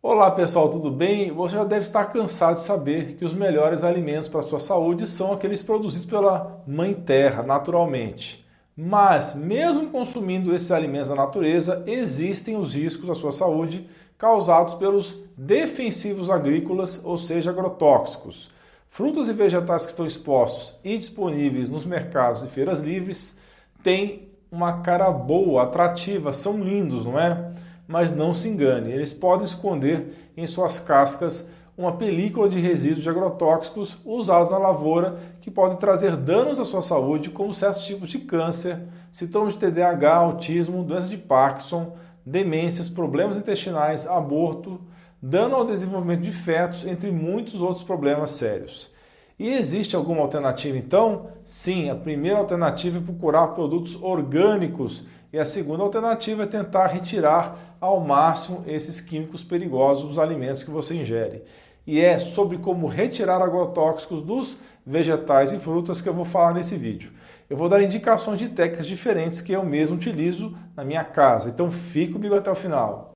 Olá pessoal, tudo bem? Você já deve estar cansado de saber que os melhores alimentos para a sua saúde são aqueles produzidos pela Mãe Terra, naturalmente. Mas, mesmo consumindo esses alimentos da natureza, existem os riscos à sua saúde causados pelos defensivos agrícolas, ou seja, agrotóxicos. Frutas e vegetais que estão expostos e disponíveis nos mercados e feiras livres têm uma cara boa, atrativa, são lindos, não é? Mas não se engane, eles podem esconder em suas cascas uma película de resíduos de agrotóxicos usados na lavoura que podem trazer danos à sua saúde, como certos tipos de câncer, sintomas de TDAH, autismo, doença de Parkinson, demências, problemas intestinais, aborto, dano ao desenvolvimento de fetos, entre muitos outros problemas sérios. E existe alguma alternativa então? Sim, a primeira alternativa é procurar produtos orgânicos e a segunda alternativa é tentar retirar ao máximo esses químicos perigosos dos alimentos que você ingere. E é sobre como retirar agrotóxicos dos vegetais e frutas que eu vou falar nesse vídeo. Eu vou dar indicações de técnicas diferentes que eu mesmo utilizo na minha casa. Então fica comigo até o final.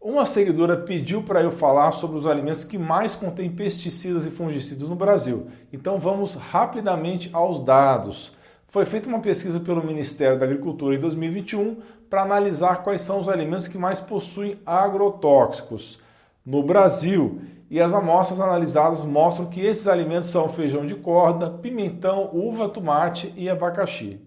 Uma seguidora pediu para eu falar sobre os alimentos que mais contêm pesticidas e fungicidas no Brasil. Então vamos rapidamente aos dados. Foi feita uma pesquisa pelo Ministério da Agricultura em 2021 para analisar quais são os alimentos que mais possuem agrotóxicos no Brasil. E as amostras analisadas mostram que esses alimentos são feijão de corda, pimentão, uva, tomate e abacaxi.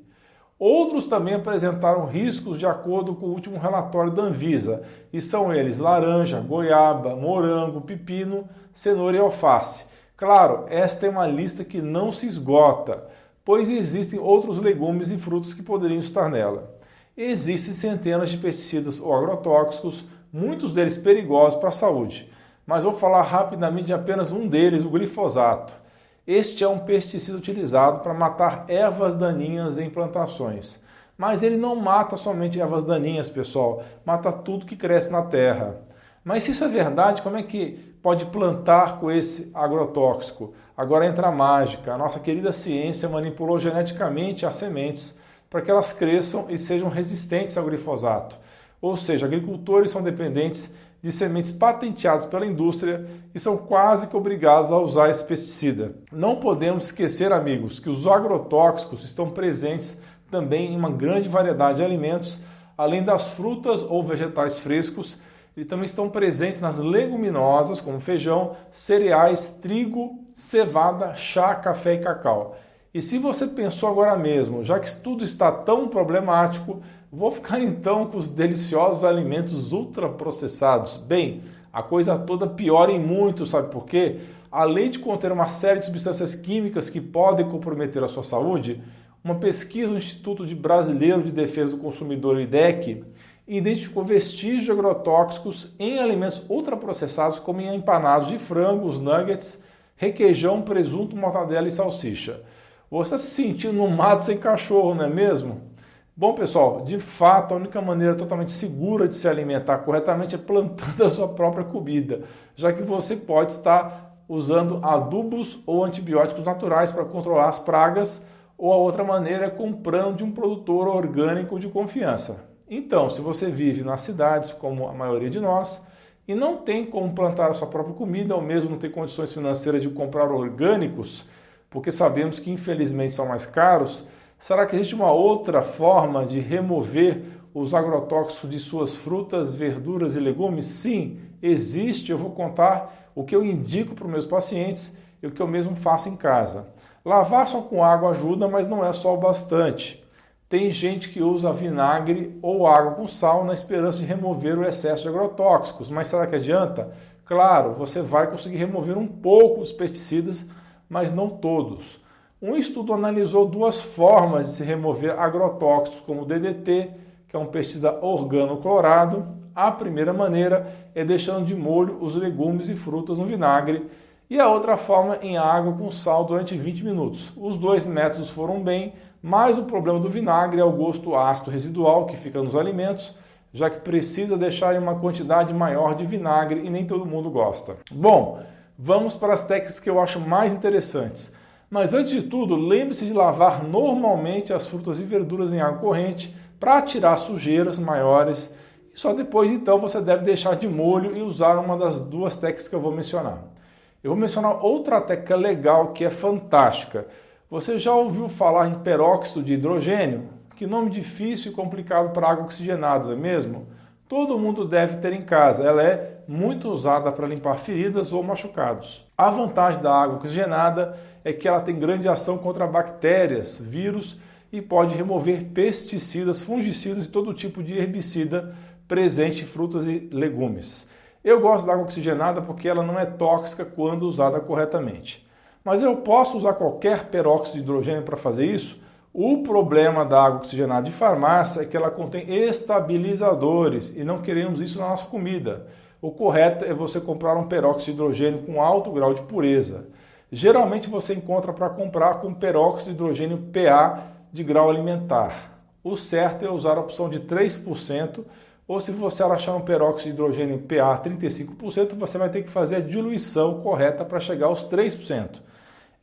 Outros também apresentaram riscos de acordo com o último relatório da Anvisa, e são eles laranja, goiaba, morango, pepino, cenoura e alface. Claro, esta é uma lista que não se esgota, pois existem outros legumes e frutos que poderiam estar nela. Existem centenas de pesticidas ou agrotóxicos, muitos deles perigosos para a saúde, mas vou falar rapidamente de apenas um deles, o glifosato. Este é um pesticida utilizado para matar ervas daninhas em plantações. Mas ele não mata somente ervas daninhas, pessoal, mata tudo que cresce na terra. Mas se isso é verdade, como é que pode plantar com esse agrotóxico? Agora entra a mágica. A nossa querida ciência manipulou geneticamente as sementes para que elas cresçam e sejam resistentes ao glifosato. Ou seja, agricultores são dependentes de sementes patenteadas pela indústria e são quase que obrigados a usar esse pesticida. Não podemos esquecer, amigos, que os agrotóxicos estão presentes também em uma grande variedade de alimentos, além das frutas ou vegetais frescos, e também estão presentes nas leguminosas, como feijão, cereais, trigo, cevada, chá, café e cacau. E se você pensou agora mesmo, já que tudo está tão problemático, Vou ficar então com os deliciosos alimentos ultraprocessados. Bem, a coisa toda piora em muito, sabe por quê? Além de conter uma série de substâncias químicas que podem comprometer a sua saúde, uma pesquisa do Instituto Brasileiro de Defesa do Consumidor, IDEC, identificou vestígios de agrotóxicos em alimentos ultraprocessados, como em empanados de frango, os nuggets, requeijão, presunto, mortadela e salsicha. Você está se sentindo no mato sem cachorro, não é mesmo? Bom, pessoal, de fato, a única maneira totalmente segura de se alimentar corretamente é plantando a sua própria comida, já que você pode estar usando adubos ou antibióticos naturais para controlar as pragas, ou a outra maneira é comprando de um produtor orgânico de confiança. Então, se você vive nas cidades, como a maioria de nós, e não tem como plantar a sua própria comida, ou mesmo não tem condições financeiras de comprar orgânicos, porque sabemos que infelizmente são mais caros, Será que existe uma outra forma de remover os agrotóxicos de suas frutas, verduras e legumes? Sim, existe. Eu vou contar o que eu indico para os meus pacientes e o que eu mesmo faço em casa. Lavar só com água ajuda, mas não é só o bastante. Tem gente que usa vinagre ou água com sal na esperança de remover o excesso de agrotóxicos, mas será que adianta? Claro, você vai conseguir remover um pouco os pesticidas, mas não todos. Um estudo analisou duas formas de se remover agrotóxicos, como o DDT, que é um pesticida organoclorado. A primeira maneira é deixando de molho os legumes e frutas no vinagre, e a outra forma em água com sal durante 20 minutos. Os dois métodos foram bem, mas o problema do vinagre é o gosto ácido residual que fica nos alimentos, já que precisa deixar em uma quantidade maior de vinagre e nem todo mundo gosta. Bom, vamos para as técnicas que eu acho mais interessantes. Mas antes de tudo, lembre-se de lavar normalmente as frutas e verduras em água corrente para tirar sujeiras maiores. E só depois então você deve deixar de molho e usar uma das duas técnicas que eu vou mencionar. Eu vou mencionar outra técnica legal que é fantástica. Você já ouviu falar em peróxido de hidrogênio? Que nome difícil e complicado para água oxigenada, não é mesmo? Todo mundo deve ter em casa. Ela é muito usada para limpar feridas ou machucados. A vantagem da água oxigenada é que ela tem grande ação contra bactérias, vírus e pode remover pesticidas, fungicidas e todo tipo de herbicida presente em frutas e legumes. Eu gosto da água oxigenada porque ela não é tóxica quando usada corretamente. Mas eu posso usar qualquer peróxido de hidrogênio para fazer isso? O problema da água oxigenada de farmácia é que ela contém estabilizadores e não queremos isso na nossa comida. O correto é você comprar um peróxido de hidrogênio com alto grau de pureza. Geralmente você encontra para comprar com peróxido de hidrogênio PA de grau alimentar. O certo é usar a opção de 3%, ou se você achar um peróxido de hidrogênio PA 35%, você vai ter que fazer a diluição correta para chegar aos 3%.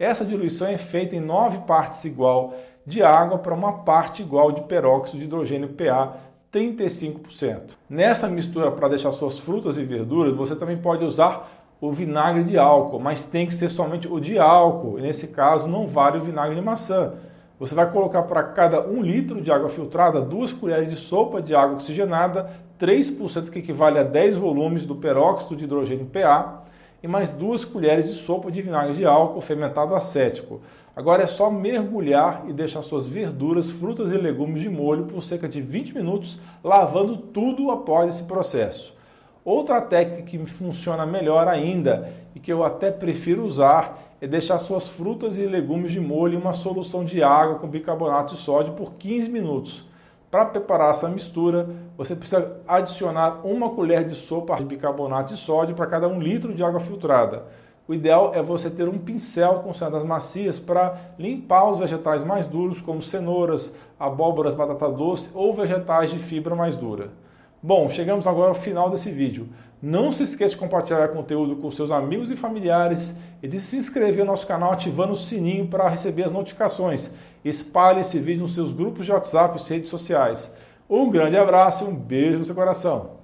Essa diluição é feita em 9 partes igual de água para uma parte igual de peróxido de hidrogênio PA 35%. Nessa mistura para deixar suas frutas e verduras, você também pode usar o vinagre de álcool, mas tem que ser somente o de álcool. Nesse caso, não vale o vinagre de maçã. Você vai colocar para cada um litro de água filtrada duas colheres de sopa de água oxigenada, 3% que equivale a 10 volumes do peróxido de hidrogênio PA, e mais duas colheres de sopa de vinagre de álcool fermentado acético. Agora é só mergulhar e deixar suas verduras, frutas e legumes de molho por cerca de 20 minutos, lavando tudo após esse processo. Outra técnica que funciona melhor ainda e que eu até prefiro usar é deixar suas frutas e legumes de molho em uma solução de água com bicarbonato de sódio por 15 minutos. Para preparar essa mistura, você precisa adicionar uma colher de sopa de bicarbonato de sódio para cada um litro de água filtrada. O ideal é você ter um pincel com cerdas macias para limpar os vegetais mais duros, como cenouras, abóboras, batata doce ou vegetais de fibra mais dura. Bom, chegamos agora ao final desse vídeo. Não se esqueça de compartilhar o conteúdo com seus amigos e familiares e de se inscrever no nosso canal ativando o sininho para receber as notificações. Espalhe esse vídeo nos seus grupos de WhatsApp e redes sociais. Um grande abraço e um beijo no seu coração.